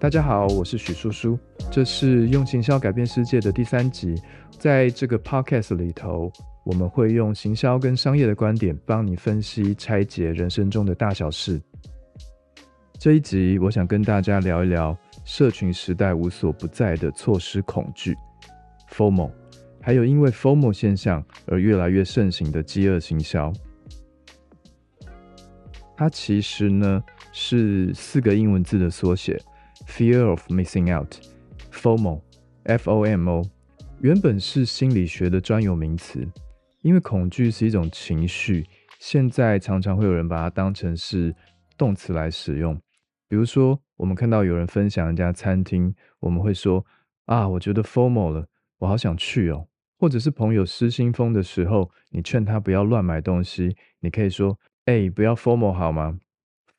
大家好，我是许叔叔，这是用行销改变世界的第三集。在这个 podcast 里头，我们会用行销跟商业的观点，帮你分析拆解人生中的大小事。这一集，我想跟大家聊一聊社群时代无所不在的错失恐惧 （FOMO），还有因为 FOMO 现象而越来越盛行的饥饿行销。它其实呢是四个英文字的缩写。Fear of missing out，FOMO，F-O-M-O，原本是心理学的专有名词，因为恐惧是一种情绪，现在常常会有人把它当成是动词来使用。比如说，我们看到有人分享一家餐厅，我们会说啊，我觉得 FOMO 了，我好想去哦。或者是朋友失心疯的时候，你劝他不要乱买东西，你可以说，哎，不要 FOMO 好吗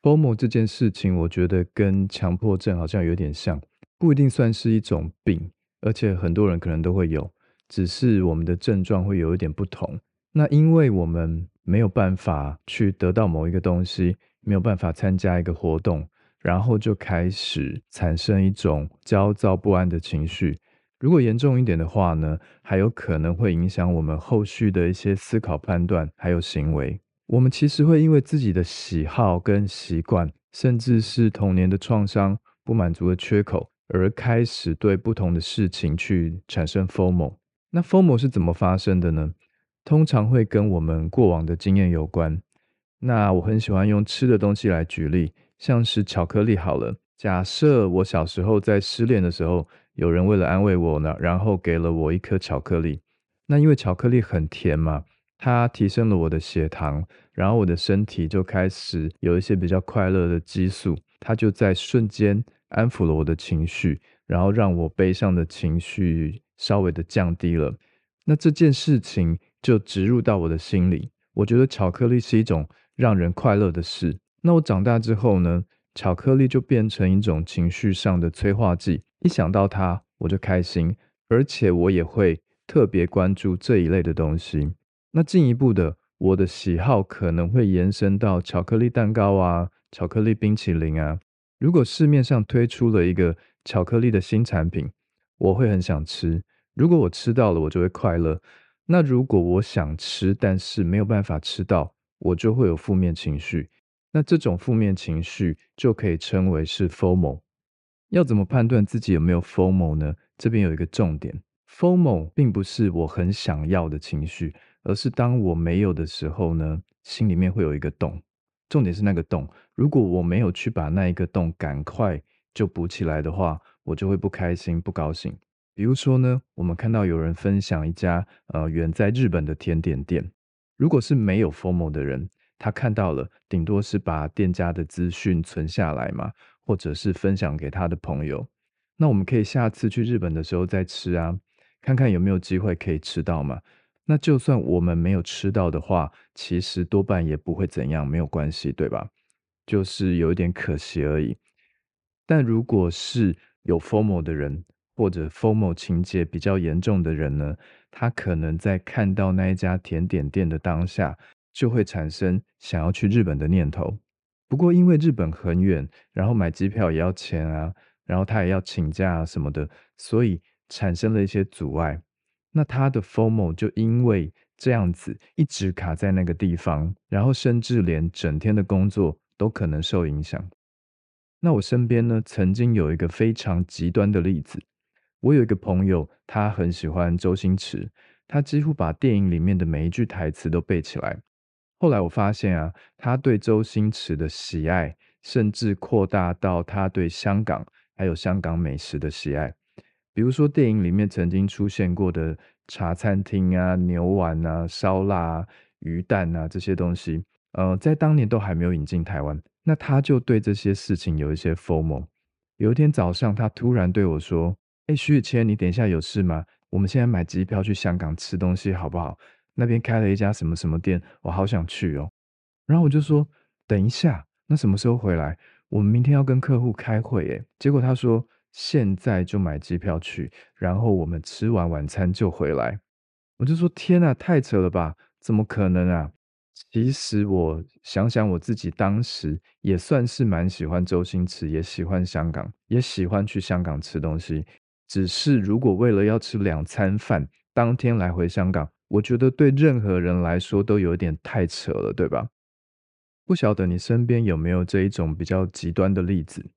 ？FOMO 这件事情，我觉得跟强迫症好像有点像，不一定算是一种病，而且很多人可能都会有，只是我们的症状会有一点不同。那因为我们没有办法去得到某一个东西，没有办法参加一个活动，然后就开始产生一种焦躁不安的情绪。如果严重一点的话呢，还有可能会影响我们后续的一些思考、判断还有行为。我们其实会因为自己的喜好跟习惯，甚至是童年的创伤、不满足的缺口，而开始对不同的事情去产生 FOMO。那 FOMO 是怎么发生的呢？通常会跟我们过往的经验有关。那我很喜欢用吃的东西来举例，像是巧克力好了。假设我小时候在失恋的时候，有人为了安慰我呢，然后给了我一颗巧克力。那因为巧克力很甜嘛。它提升了我的血糖，然后我的身体就开始有一些比较快乐的激素，它就在瞬间安抚了我的情绪，然后让我悲伤的情绪稍微的降低了。那这件事情就植入到我的心里，我觉得巧克力是一种让人快乐的事。那我长大之后呢，巧克力就变成一种情绪上的催化剂，一想到它我就开心，而且我也会特别关注这一类的东西。那进一步的，我的喜好可能会延伸到巧克力蛋糕啊、巧克力冰淇淋啊。如果市面上推出了一个巧克力的新产品，我会很想吃。如果我吃到了，我就会快乐。那如果我想吃，但是没有办法吃到，我就会有负面情绪。那这种负面情绪就可以称为是 FOMO。要怎么判断自己有没有 FOMO 呢？这边有一个重点：FOMO 并不是我很想要的情绪。而是当我没有的时候呢，心里面会有一个洞，重点是那个洞。如果我没有去把那一个洞赶快就补起来的话，我就会不开心、不高兴。比如说呢，我们看到有人分享一家呃远在日本的甜点店，如果是没有 FOMO 的人，他看到了，顶多是把店家的资讯存下来嘛，或者是分享给他的朋友。那我们可以下次去日本的时候再吃啊，看看有没有机会可以吃到嘛。那就算我们没有吃到的话，其实多半也不会怎样，没有关系，对吧？就是有一点可惜而已。但如果是有 FOMO 的人，或者 FOMO 情节比较严重的人呢，他可能在看到那一家甜点店的当下，就会产生想要去日本的念头。不过因为日本很远，然后买机票也要钱啊，然后他也要请假啊什么的，所以产生了一些阻碍。那他的 FOMO 就因为这样子一直卡在那个地方，然后甚至连整天的工作都可能受影响。那我身边呢，曾经有一个非常极端的例子。我有一个朋友，他很喜欢周星驰，他几乎把电影里面的每一句台词都背起来。后来我发现啊，他对周星驰的喜爱，甚至扩大到他对香港还有香港美食的喜爱。比如说，电影里面曾经出现过的茶餐厅啊、牛丸啊、烧腊、鱼蛋啊这些东西，呃，在当年都还没有引进台湾，那他就对这些事情有一些 formal。有一天早上，他突然对我说：“哎，徐宇谦，你等一下有事吗？我们现在买机票去香港吃东西好不好？那边开了一家什么什么店，我好想去哦。”然后我就说：“等一下，那什么时候回来？我们明天要跟客户开会。”诶结果他说。现在就买机票去，然后我们吃完晚餐就回来。我就说：天呐，太扯了吧？怎么可能啊？其实我想想我自己当时也算是蛮喜欢周星驰，也喜欢香港，也喜欢去香港吃东西。只是如果为了要吃两餐饭，当天来回香港，我觉得对任何人来说都有点太扯了，对吧？不晓得你身边有没有这一种比较极端的例子？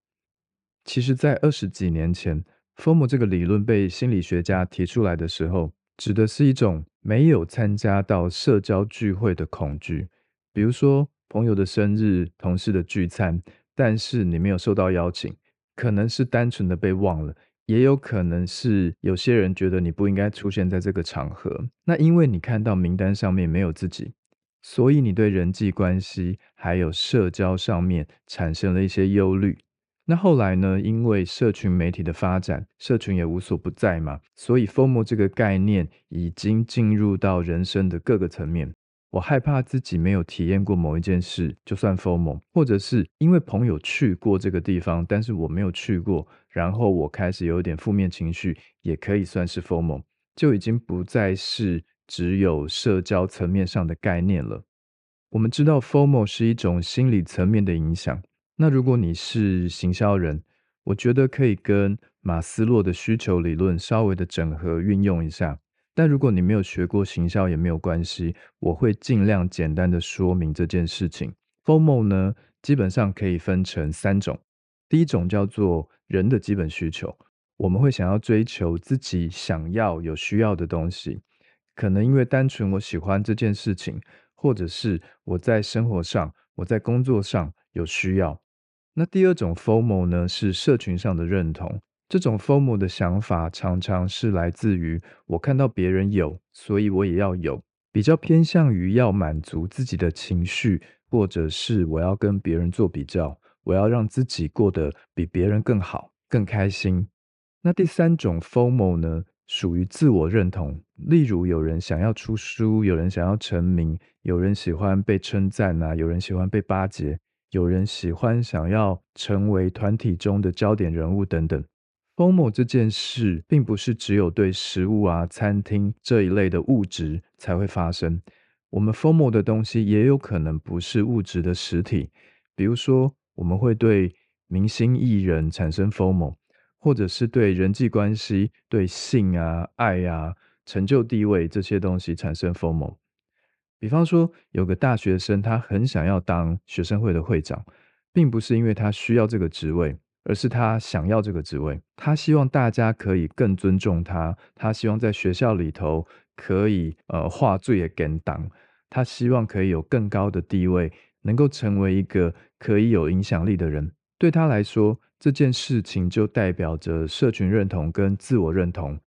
其实，在二十几年前，FOMO 这个理论被心理学家提出来的时候，指的是一种没有参加到社交聚会的恐惧，比如说朋友的生日、同事的聚餐，但是你没有收到邀请，可能是单纯的被忘了。也有可能是有些人觉得你不应该出现在这个场合，那因为你看到名单上面没有自己，所以你对人际关系还有社交上面产生了一些忧虑。那后来呢？因为社群媒体的发展，社群也无所不在嘛，所以 FOMO 这个概念已经进入到人生的各个层面。我害怕自己没有体验过某一件事，就算 FOMO，或者是因为朋友去过这个地方，但是我没有去过，然后我开始有点负面情绪，也可以算是 FOMO，就已经不再是只有社交层面上的概念了。我们知道 FOMO 是一种心理层面的影响。那如果你是行销人，我觉得可以跟马斯洛的需求理论稍微的整合运用一下。但如果你没有学过行销也没有关系，我会尽量简单的说明这件事情。FOMO 呢，基本上可以分成三种。第一种叫做人的基本需求，我们会想要追求自己想要有需要的东西，可能因为单纯我喜欢这件事情，或者是我在生活上、我在工作上有需要。那第二种 FOMO 呢，是社群上的认同。这种 FOMO 的想法常常是来自于我看到别人有，所以我也要有，比较偏向于要满足自己的情绪，或者是我要跟别人做比较，我要让自己过得比别人更好、更开心。那第三种 FOMO 呢，属于自我认同，例如有人想要出书，有人想要成名，有人喜欢被称赞啊，有人喜欢被巴结，有人喜欢想要成为团体中的焦点人物等等。FOMO 这件事，并不是只有对食物啊、餐厅这一类的物质才会发生。我们 FOMO 的东西，也有可能不是物质的实体。比如说，我们会对明星艺人产生 FOMO，或者是对人际关系、对性啊、爱啊、成就、地位这些东西产生 FOMO。比方说，有个大学生，他很想要当学生会的会长，并不是因为他需要这个职位。而是他想要这个职位，他希望大家可以更尊重他，他希望在学校里头可以呃画最也跟党，他希望可以有更高的地位，能够成为一个可以有影响力的人。对他来说，这件事情就代表着社群认同跟自我认同。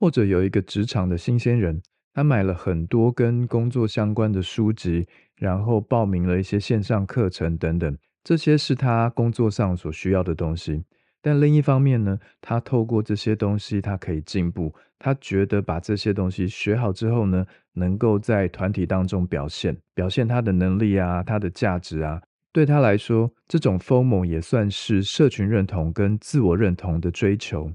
或者有一个职场的新鲜人，他买了很多跟工作相关的书籍，然后报名了一些线上课程等等。这些是他工作上所需要的东西，但另一方面呢，他透过这些东西，他可以进步。他觉得把这些东西学好之后呢，能够在团体当中表现，表现他的能力啊，他的价值啊。对他来说，这种 FOMO 也算是社群认同跟自我认同的追求。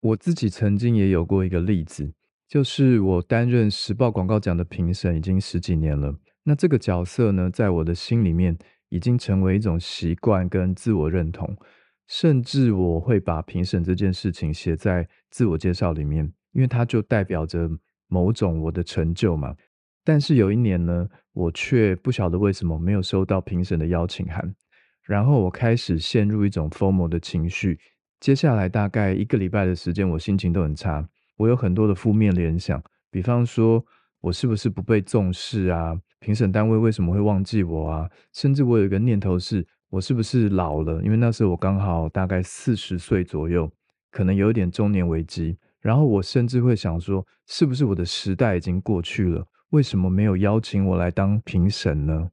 我自己曾经也有过一个例子，就是我担任时报广告奖的评审已经十几年了。那这个角色呢，在我的心里面。已经成为一种习惯跟自我认同，甚至我会把评审这件事情写在自我介绍里面，因为它就代表着某种我的成就嘛。但是有一年呢，我却不晓得为什么没有收到评审的邀请函，然后我开始陷入一种 FOMO 的情绪。接下来大概一个礼拜的时间，我心情都很差，我有很多的负面联想，比方说。我是不是不被重视啊？评审单位为什么会忘记我啊？甚至我有一个念头是，我是不是老了？因为那时候我刚好大概四十岁左右，可能有点中年危机。然后我甚至会想说，是不是我的时代已经过去了？为什么没有邀请我来当评审呢？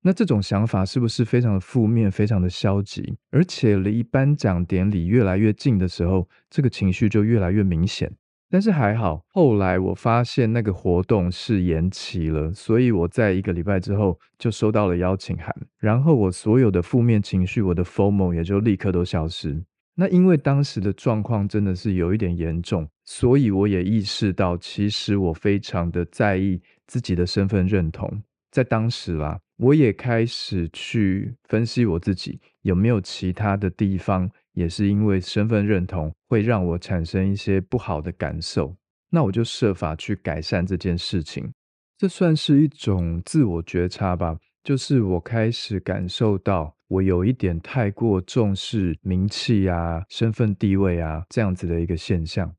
那这种想法是不是非常的负面、非常的消极？而且离颁奖典礼越来越近的时候，这个情绪就越来越明显。但是还好，后来我发现那个活动是延期了，所以我在一个礼拜之后就收到了邀请函，然后我所有的负面情绪，我的 FOMO 也就立刻都消失。那因为当时的状况真的是有一点严重，所以我也意识到，其实我非常的在意自己的身份认同。在当时啦，我也开始去分析我自己有没有其他的地方，也是因为身份认同会让我产生一些不好的感受。那我就设法去改善这件事情，这算是一种自我觉察吧。就是我开始感受到，我有一点太过重视名气啊、身份地位啊这样子的一个现象。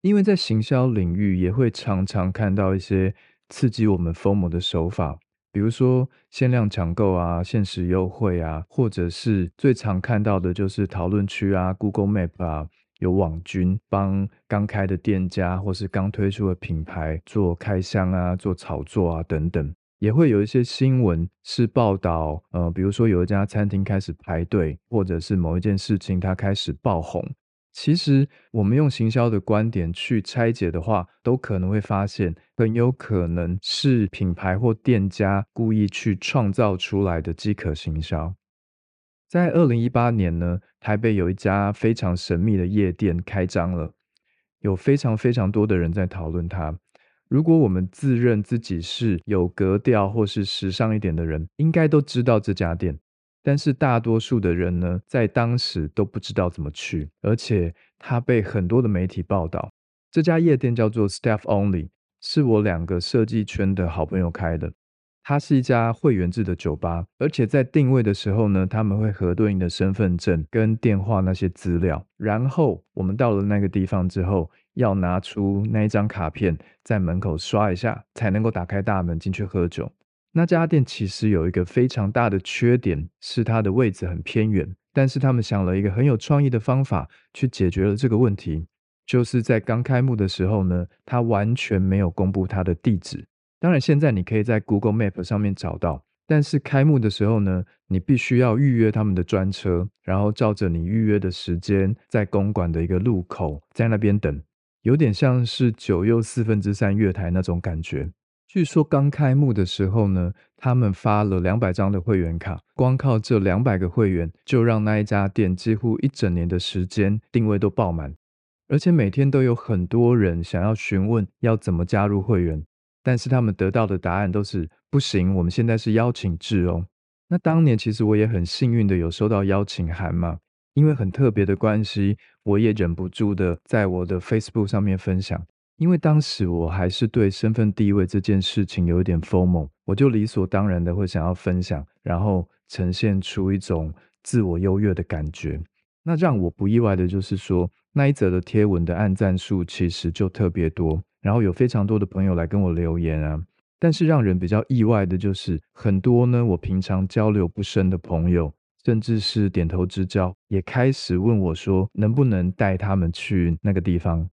因为在行销领域，也会常常看到一些刺激我们疯魔的手法，比如说限量抢购啊、限时优惠啊，或者是最常看到的就是讨论区啊、Google Map 啊。有网军帮刚开的店家或是刚推出的品牌做开箱啊、做炒作啊等等，也会有一些新闻是报道，呃，比如说有一家餐厅开始排队，或者是某一件事情它开始爆红。其实我们用行销的观点去拆解的话，都可能会发现，很有可能是品牌或店家故意去创造出来的饥渴行销。在二零一八年呢，台北有一家非常神秘的夜店开张了，有非常非常多的人在讨论它。如果我们自认自己是有格调或是时尚一点的人，应该都知道这家店。但是大多数的人呢，在当时都不知道怎么去，而且他被很多的媒体报道。这家夜店叫做 Staff Only，是我两个设计圈的好朋友开的。它是一家会员制的酒吧，而且在定位的时候呢，他们会核对你的身份证跟电话那些资料，然后我们到了那个地方之后，要拿出那一张卡片，在门口刷一下，才能够打开大门进去喝酒。那家店其实有一个非常大的缺点，是它的位置很偏远，但是他们想了一个很有创意的方法去解决了这个问题，就是在刚开幕的时候呢，它完全没有公布它的地址。当然，现在你可以在 Google Map 上面找到，但是开幕的时候呢，你必须要预约他们的专车，然后照着你预约的时间，在公馆的一个路口，在那边等，有点像是九又四分之三月台那种感觉。据说刚开幕的时候呢，他们发了两百张的会员卡，光靠这两百个会员，就让那一家店几乎一整年的时间定位都爆满，而且每天都有很多人想要询问要怎么加入会员。但是他们得到的答案都是不行。我们现在是邀请制哦。那当年其实我也很幸运的有收到邀请函嘛，因为很特别的关系，我也忍不住的在我的 Facebook 上面分享。因为当时我还是对身份地位这件事情有一点锋芒我就理所当然的会想要分享，然后呈现出一种自我优越的感觉。那让我不意外的就是说，那一则的贴文的按赞数其实就特别多。然后有非常多的朋友来跟我留言啊，但是让人比较意外的就是很多呢，我平常交流不深的朋友，甚至是点头之交，也开始问我说，能不能带他们去那个地方？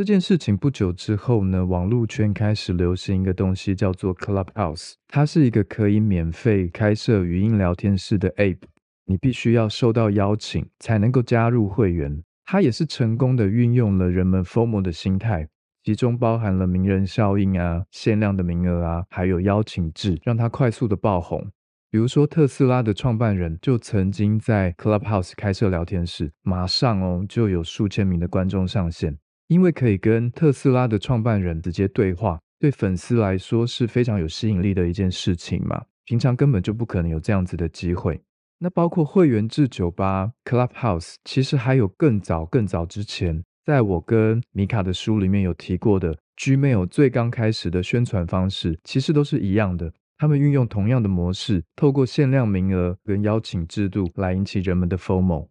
这件事情不久之后呢，网络圈开始流行一个东西叫做 Clubhouse，它是一个可以免费开设语音聊天室的 App，你必须要收到邀请才能够加入会员。它也是成功的运用了人们 FOMO 的心态。其中包含了名人效应啊、限量的名额啊，还有邀请制，让它快速的爆红。比如说特斯拉的创办人就曾经在 Clubhouse 开设聊天室，马上哦就有数千名的观众上线，因为可以跟特斯拉的创办人直接对话，对粉丝来说是非常有吸引力的一件事情嘛。平常根本就不可能有这样子的机会。那包括会员制酒吧 Clubhouse，其实还有更早更早之前。在我跟米卡的书里面有提过的，Gmail 最刚开始的宣传方式，其实都是一样的。他们运用同样的模式，透过限量名额跟邀请制度来引起人们的 FOMO。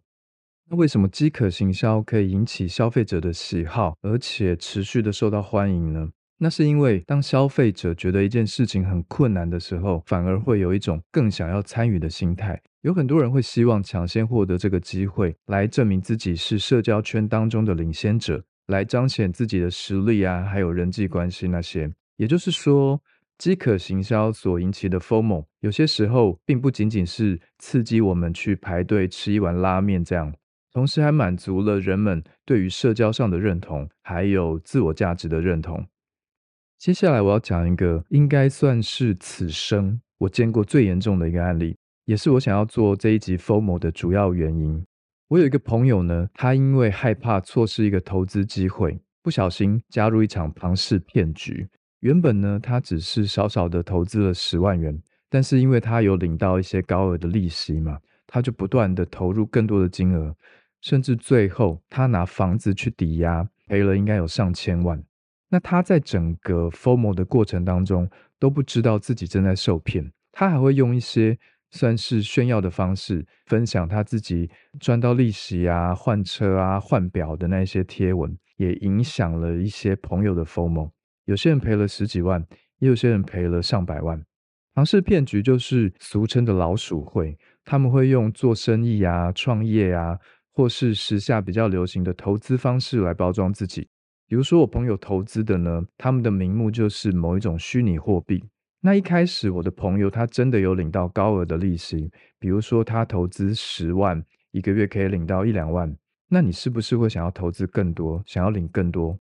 那为什么饥渴行销可以引起消费者的喜好，而且持续的受到欢迎呢？那是因为当消费者觉得一件事情很困难的时候，反而会有一种更想要参与的心态。有很多人会希望抢先获得这个机会，来证明自己是社交圈当中的领先者，来彰显自己的实力啊，还有人际关系那些。也就是说，饥渴行销所引起的 FOMO，有些时候并不仅仅是刺激我们去排队吃一碗拉面这样，同时还满足了人们对于社交上的认同，还有自我价值的认同。接下来我要讲一个应该算是此生我见过最严重的一个案例。也是我想要做这一集 FOMO 的主要原因。我有一个朋友呢，他因为害怕错失一个投资机会，不小心加入一场庞氏骗局。原本呢，他只是少少的投资了十万元，但是因为他有领到一些高额的利息嘛，他就不断的投入更多的金额，甚至最后他拿房子去抵押，赔了应该有上千万。那他在整个 formal 的过程当中都不知道自己正在受骗，他还会用一些算是炫耀的方式分享他自己赚到利息啊、换车啊、换表的那些贴文，也影响了一些朋友的 formal。有些人赔了十几万，也有些人赔了上百万。庞氏骗局就是俗称的老鼠会，他们会用做生意啊、创业啊，或是时下比较流行的投资方式来包装自己。比如说我朋友投资的呢，他们的名目就是某一种虚拟货币。那一开始我的朋友他真的有领到高额的利息，比如说他投资十万，一个月可以领到一两万。那你是不是会想要投资更多，想要领更多？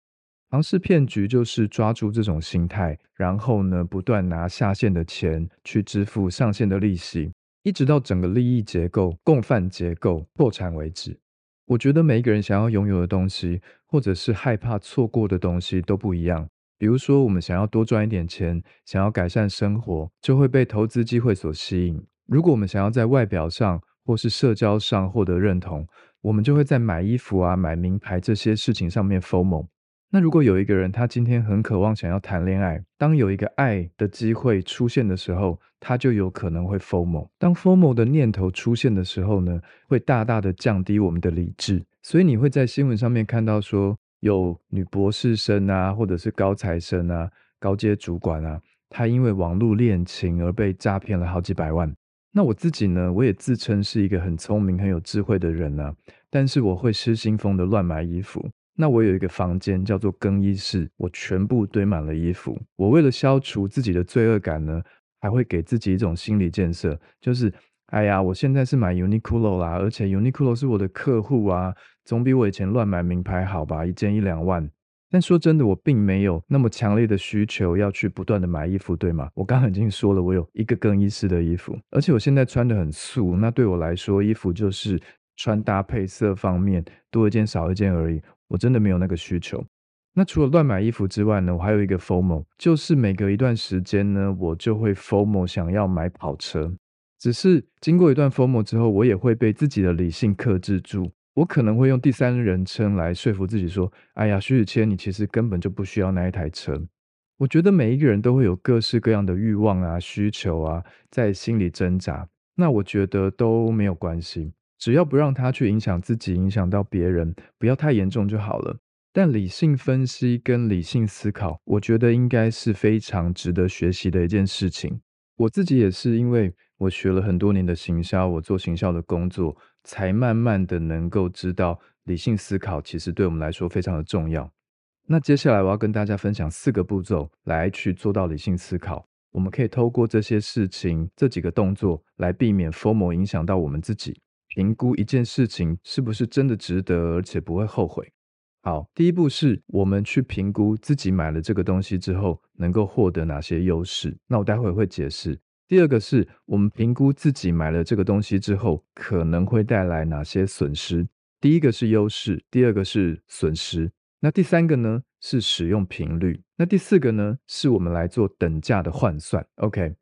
庞氏骗局就是抓住这种心态，然后呢，不断拿下线的钱去支付上线的利息，一直到整个利益结构、共犯结构破产为止。我觉得每一个人想要拥有的东西，或者是害怕错过的东西都不一样。比如说，我们想要多赚一点钱，想要改善生活，就会被投资机会所吸引。如果我们想要在外表上或是社交上获得认同，我们就会在买衣服啊、买名牌这些事情上面 f o m。那如果有一个人，他今天很渴望想要谈恋爱，当有一个爱的机会出现的时候，他就有可能会 FOMO。当 FOMO 的念头出现的时候呢，会大大的降低我们的理智。所以你会在新闻上面看到说，有女博士生啊，或者是高材生啊、高阶主管啊，他因为网络恋情而被诈骗了好几百万。那我自己呢，我也自称是一个很聪明、很有智慧的人啊，但是我会失心疯的乱买衣服。那我有一个房间叫做更衣室，我全部堆满了衣服。我为了消除自己的罪恶感呢，还会给自己一种心理建设，就是，哎呀，我现在是买 Uniqlo 啦，而且 Uniqlo 是我的客户啊，总比我以前乱买名牌好吧？一件一两万。但说真的，我并没有那么强烈的需求要去不断的买衣服，对吗？我刚刚已经说了，我有一个更衣室的衣服，而且我现在穿的很素，那对我来说，衣服就是穿搭配色方面多一件少一件而已。我真的没有那个需求。那除了乱买衣服之外呢，我还有一个 FOMO，就是每隔一段时间呢，我就会 FOMO 想要买跑车。只是经过一段 FOMO 之后，我也会被自己的理性克制住。我可能会用第三人称来说服自己说：“哎呀，徐子谦，你其实根本就不需要那一台车。”我觉得每一个人都会有各式各样的欲望啊、需求啊，在心里挣扎。那我觉得都没有关系。只要不让他去影响自己，影响到别人，不要太严重就好了。但理性分析跟理性思考，我觉得应该是非常值得学习的一件事情。我自己也是，因为我学了很多年的行销，我做行销的工作，才慢慢的能够知道理性思考其实对我们来说非常的重要。那接下来我要跟大家分享四个步骤来去做到理性思考。我们可以透过这些事情、这几个动作来避免 FOMO 影响到我们自己。评估一件事情是不是真的值得，而且不会后悔。好，第一步是我们去评估自己买了这个东西之后能够获得哪些优势。那我待会会解释。第二个是我们评估自己买了这个东西之后可能会带来哪些损失。第一个是优势，第二个是损失。那第三个呢是使用频率。那第四个呢是我们来做等价的换算。OK，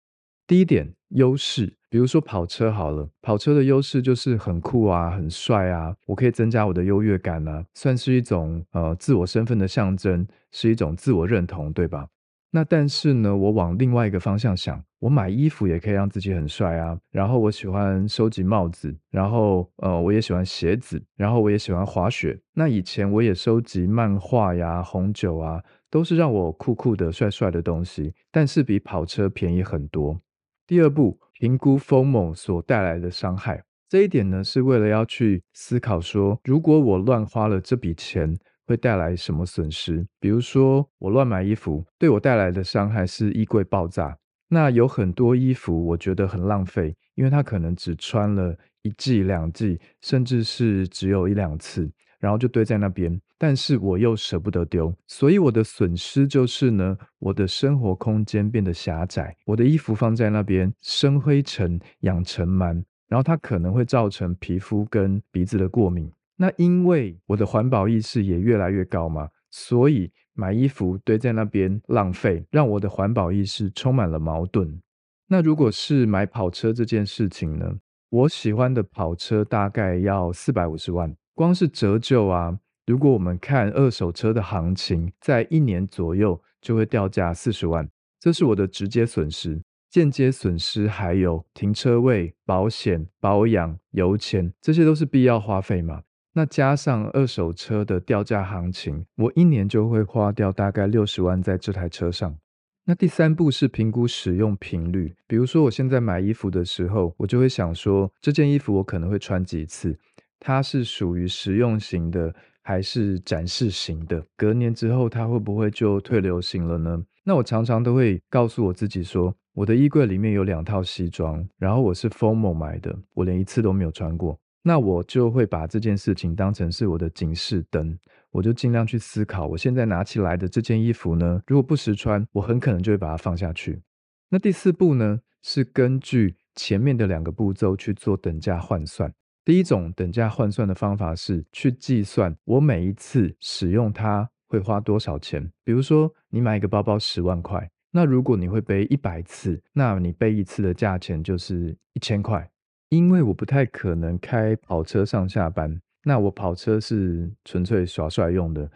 第一点优势。比如说跑车好了，跑车的优势就是很酷啊，很帅啊，我可以增加我的优越感啊，算是一种呃自我身份的象征，是一种自我认同，对吧？那但是呢，我往另外一个方向想，我买衣服也可以让自己很帅啊，然后我喜欢收集帽子，然后呃我也喜欢鞋子，然后我也喜欢滑雪。那以前我也收集漫画呀、红酒啊，都是让我酷酷的、帅帅的东西，但是比跑车便宜很多。第二步。评估 FOMO 所带来的伤害，这一点呢，是为了要去思考说，如果我乱花了这笔钱，会带来什么损失？比如说，我乱买衣服，对我带来的伤害是衣柜爆炸。那有很多衣服，我觉得很浪费，因为它可能只穿了一季、两季，甚至是只有一两次。然后就堆在那边，但是我又舍不得丢，所以我的损失就是呢，我的生活空间变得狭窄，我的衣服放在那边生灰尘、养尘螨，然后它可能会造成皮肤跟鼻子的过敏。那因为我的环保意识也越来越高嘛，所以买衣服堆在那边浪费，让我的环保意识充满了矛盾。那如果是买跑车这件事情呢？我喜欢的跑车大概要四百五十万，光是折旧啊，如果我们看二手车的行情，在一年左右就会掉价四十万，这是我的直接损失。间接损失还有停车位、保险、保养、油钱，这些都是必要花费嘛？那加上二手车的掉价行情，我一年就会花掉大概六十万在这台车上。那第三步是评估使用频率，比如说我现在买衣服的时候，我就会想说，这件衣服我可能会穿几次，它是属于实用型的还是展示型的？隔年之后它会不会就退流行了呢？那我常常都会告诉我自己说，我的衣柜里面有两套西装，然后我是 FOMO 买的，我连一次都没有穿过。那我就会把这件事情当成是我的警示灯，我就尽量去思考，我现在拿起来的这件衣服呢，如果不实穿，我很可能就会把它放下去。那第四步呢，是根据前面的两个步骤去做等价换算。第一种等价换算的方法是去计算我每一次使用它会花多少钱。比如说，你买一个包包十万块，那如果你会背一百次，那你背一次的价钱就是一千块。因为我不太可能开跑车上下班，那我跑车是纯粹耍帅用的。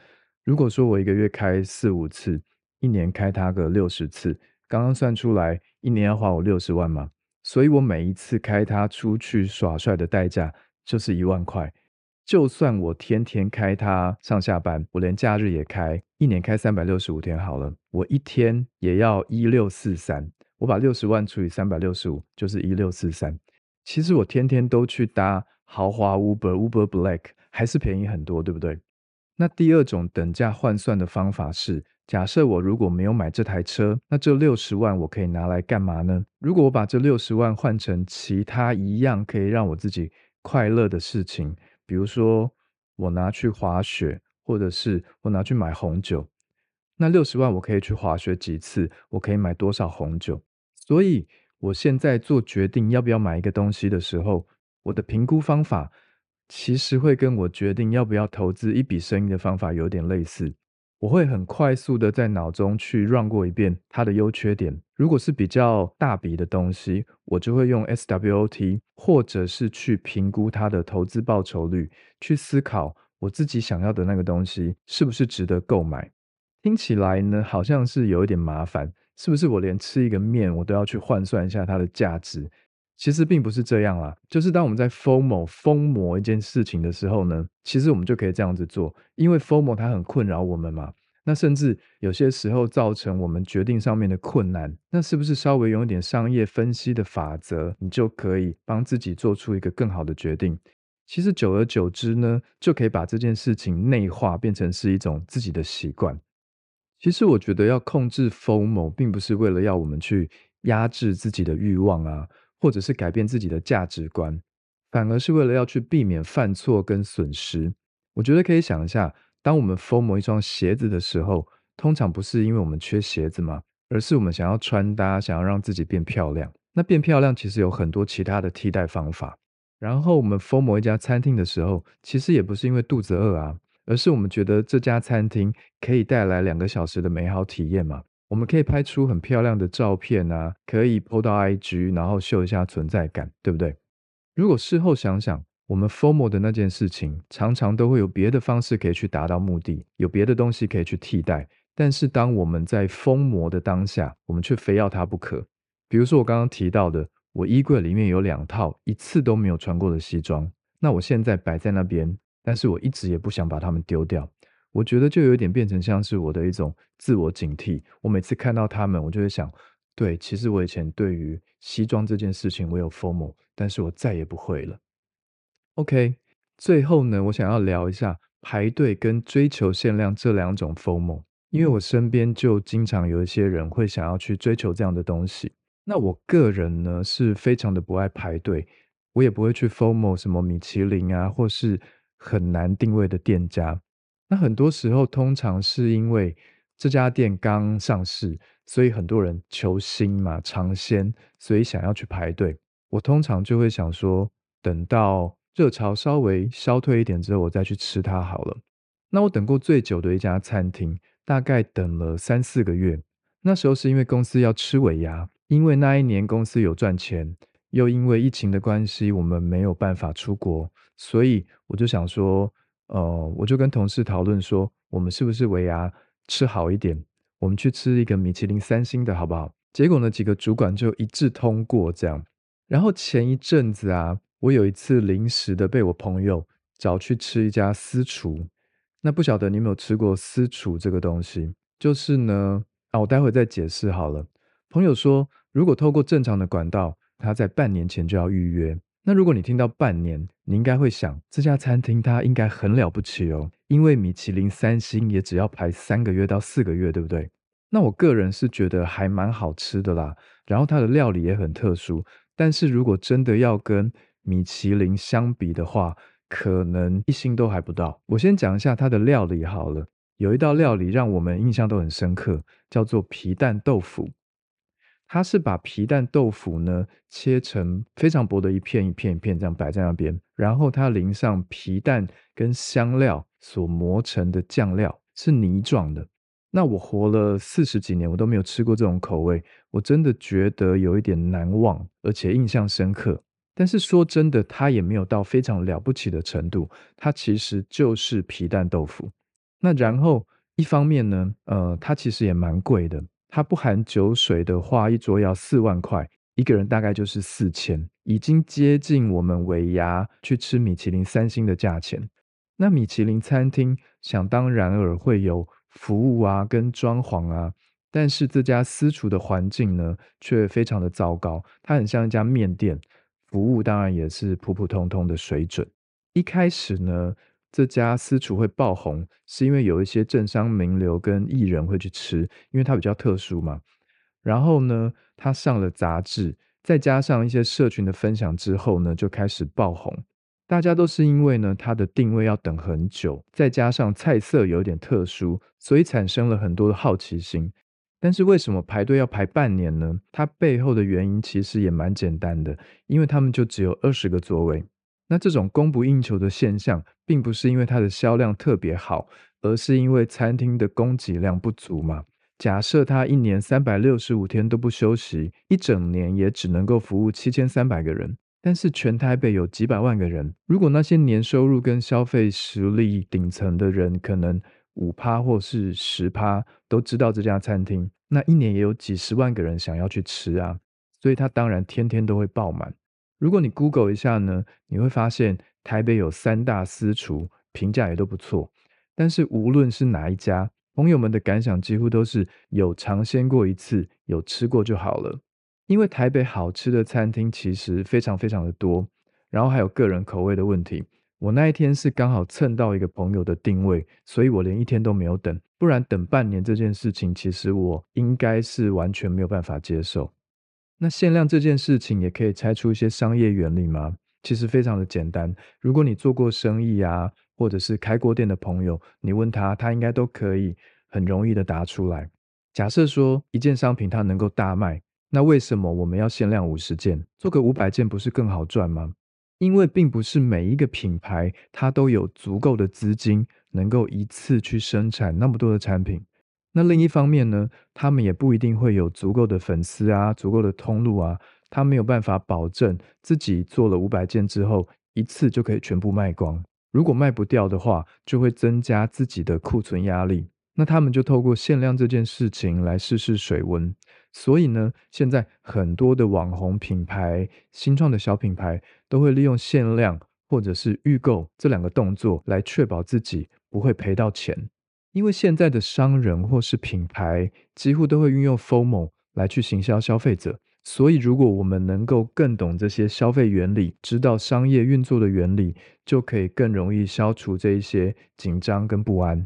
如果说我一个月开四五次，一年开它个六十次，刚刚算出来，一年要花我六十万嘛。所以我每一次开它出去耍帅的代价就是一万块。就算我天天开它上下班，我连假日也开，一年开三百六十五天好了，我一天也要一六四三。我把六十万除以三百六十五，就是一六四三。其实我天天都去搭豪华 Uber，Uber Black 还是便宜很多，对不对？那第二种等价换算的方法是，假设我如果没有买这台车，那这六十万我可以拿来干嘛呢？如果我把这六十万换成其他一样可以让我自己快乐的事情，比如说我拿去滑雪，或者是我拿去买红酒，那六十万我可以去滑雪几次？我可以买多少红酒？所以。我现在做决定要不要买一个东西的时候，我的评估方法其实会跟我决定要不要投资一笔生意的方法有点类似。我会很快速的在脑中去 run 过一遍它的优缺点。如果是比较大笔的东西，我就会用 SWOT，或者是去评估它的投资报酬率，去思考我自己想要的那个东西是不是值得购买。听起来呢，好像是有一点麻烦。是不是我连吃一个面，我都要去换算一下它的价值？其实并不是这样啦。就是当我们在 FOMO 疯魔一件事情的时候呢，其实我们就可以这样子做，因为 FOMO 它很困扰我们嘛。那甚至有些时候造成我们决定上面的困难，那是不是稍微用一点商业分析的法则，你就可以帮自己做出一个更好的决定？其实久而久之呢，就可以把这件事情内化，变成是一种自己的习惯。其实我觉得要控制 FOMO，并不是为了要我们去压制自己的欲望啊，或者是改变自己的价值观，反而是为了要去避免犯错跟损失。我觉得可以想一下，当我们 FOMO 一双鞋子的时候，通常不是因为我们缺鞋子嘛，而是我们想要穿搭，想要让自己变漂亮。那变漂亮其实有很多其他的替代方法。然后我们 FOMO 一家餐厅的时候，其实也不是因为肚子饿啊。而是我们觉得这家餐厅可以带来两个小时的美好体验嘛？我们可以拍出很漂亮的照片啊，可以 PO 到 IG，然后秀一下存在感，对不对？如果事后想想，我们 FOMO 的那件事情，常常都会有别的方式可以去达到目的，有别的东西可以去替代。但是当我们在疯魔的当下，我们却非要它不可。比如说我刚刚提到的，我衣柜里面有两套一次都没有穿过的西装，那我现在摆在那边。但是我一直也不想把它们丢掉，我觉得就有点变成像是我的一种自我警惕。我每次看到他们，我就会想，对，其实我以前对于西装这件事情我有 formal，但是我再也不会了。OK，最后呢，我想要聊一下排队跟追求限量这两种 formal，因为我身边就经常有一些人会想要去追求这样的东西。那我个人呢是非常的不爱排队，我也不会去 formal 什么米其林啊，或是。很难定位的店家，那很多时候通常是因为这家店刚上市，所以很多人求新嘛，尝鲜，所以想要去排队。我通常就会想说，等到热潮稍微消退一点之后，我再去吃它好了。那我等过最久的一家餐厅，大概等了三四个月。那时候是因为公司要吃尾牙，因为那一年公司有赚钱，又因为疫情的关系，我们没有办法出国，所以我就想说，呃，我就跟同事讨论说，我们是不是维牙吃好一点，我们去吃一个米其林三星的好不好？结果呢，几个主管就一致通过这样。然后前一阵子啊，我有一次临时的被我朋友找去吃一家私厨，那不晓得你有没有吃过私厨这个东西？就是呢。啊，我待会再解释好了。朋友说，如果透过正常的管道，他在半年前就要预约。那如果你听到半年，你应该会想，这家餐厅它应该很了不起哦，因为米其林三星也只要排三个月到四个月，对不对？那我个人是觉得还蛮好吃的啦，然后它的料理也很特殊。但是如果真的要跟米其林相比的话，可能一星都还不到。我先讲一下它的料理好了。有一道料理让我们印象都很深刻，叫做皮蛋豆腐。它是把皮蛋豆腐呢切成非常薄的一片一片一片，这样摆在那边，然后它淋上皮蛋跟香料所磨成的酱料，是泥状的。那我活了四十几年，我都没有吃过这种口味，我真的觉得有一点难忘，而且印象深刻。但是说真的，它也没有到非常了不起的程度，它其实就是皮蛋豆腐。那然后一方面呢，呃，它其实也蛮贵的。它不含酒水的话，一桌要四万块，一个人大概就是四千，已经接近我们尾牙去吃米其林三星的价钱。那米其林餐厅想当然尔会有服务啊，跟装潢啊，但是这家私厨的环境呢，却非常的糟糕。它很像一家面店，服务当然也是普普通通的水准。一开始呢。这家私厨会爆红，是因为有一些政商名流跟艺人会去吃，因为它比较特殊嘛。然后呢，它上了杂志，再加上一些社群的分享之后呢，就开始爆红。大家都是因为呢，它的定位要等很久，再加上菜色有点特殊，所以产生了很多的好奇心。但是为什么排队要排半年呢？它背后的原因其实也蛮简单的，因为他们就只有二十个座位。那这种供不应求的现象，并不是因为它的销量特别好，而是因为餐厅的供给量不足嘛。假设它一年三百六十五天都不休息，一整年也只能够服务七千三百个人。但是全台北有几百万个人，如果那些年收入跟消费实力顶层的人，可能五趴或是十趴都知道这家餐厅，那一年也有几十万个人想要去吃啊，所以它当然天天都会爆满。如果你 Google 一下呢，你会发现台北有三大私厨，评价也都不错。但是无论是哪一家，朋友们的感想几乎都是有尝鲜过一次，有吃过就好了。因为台北好吃的餐厅其实非常非常的多，然后还有个人口味的问题。我那一天是刚好蹭到一个朋友的定位，所以我连一天都没有等，不然等半年这件事情，其实我应该是完全没有办法接受。那限量这件事情也可以拆出一些商业原理吗？其实非常的简单。如果你做过生意啊，或者是开过店的朋友，你问他，他应该都可以很容易的答出来。假设说一件商品它能够大卖，那为什么我们要限量五十件？做个五百件不是更好赚吗？因为并不是每一个品牌它都有足够的资金，能够一次去生产那么多的产品。那另一方面呢，他们也不一定会有足够的粉丝啊，足够的通路啊，他没有办法保证自己做了五百件之后，一次就可以全部卖光。如果卖不掉的话，就会增加自己的库存压力。那他们就透过限量这件事情来试试水温。所以呢，现在很多的网红品牌、新创的小品牌都会利用限量或者是预购这两个动作来确保自己不会赔到钱。因为现在的商人或是品牌几乎都会运用 FOMO 来去行销消费者，所以如果我们能够更懂这些消费原理，知道商业运作的原理，就可以更容易消除这一些紧张跟不安。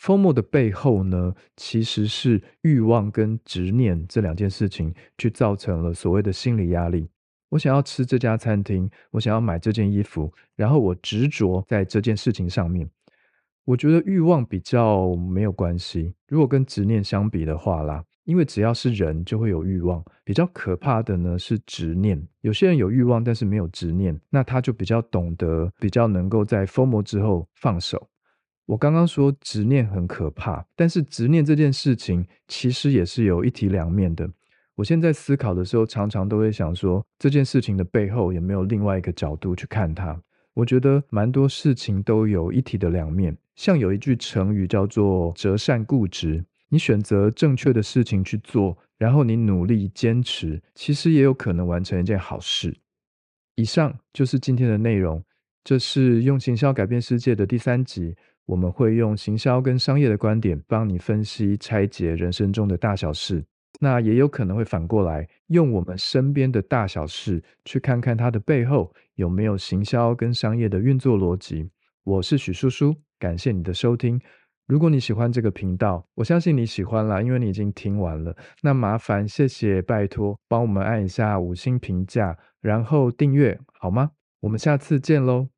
FOMO 的背后呢，其实是欲望跟执念这两件事情，去造成了所谓的心理压力。我想要吃这家餐厅，我想要买这件衣服，然后我执着在这件事情上面。我觉得欲望比较没有关系。如果跟执念相比的话啦，因为只要是人就会有欲望。比较可怕的呢是执念。有些人有欲望，但是没有执念，那他就比较懂得，比较能够在疯魔之后放手。我刚刚说执念很可怕，但是执念这件事情其实也是有一体两面的。我现在思考的时候，常常都会想说，这件事情的背后有没有另外一个角度去看它？我觉得蛮多事情都有一体的两面。像有一句成语叫做“择善固执”，你选择正确的事情去做，然后你努力坚持，其实也有可能完成一件好事。以上就是今天的内容，这是用行销改变世界的第三集。我们会用行销跟商业的观点，帮你分析拆解人生中的大小事。那也有可能会反过来，用我们身边的大小事，去看看它的背后有没有行销跟商业的运作逻辑。我是许叔叔，感谢你的收听。如果你喜欢这个频道，我相信你喜欢啦，因为你已经听完了。那麻烦谢谢，拜托帮我们按一下五星评价，然后订阅好吗？我们下次见喽。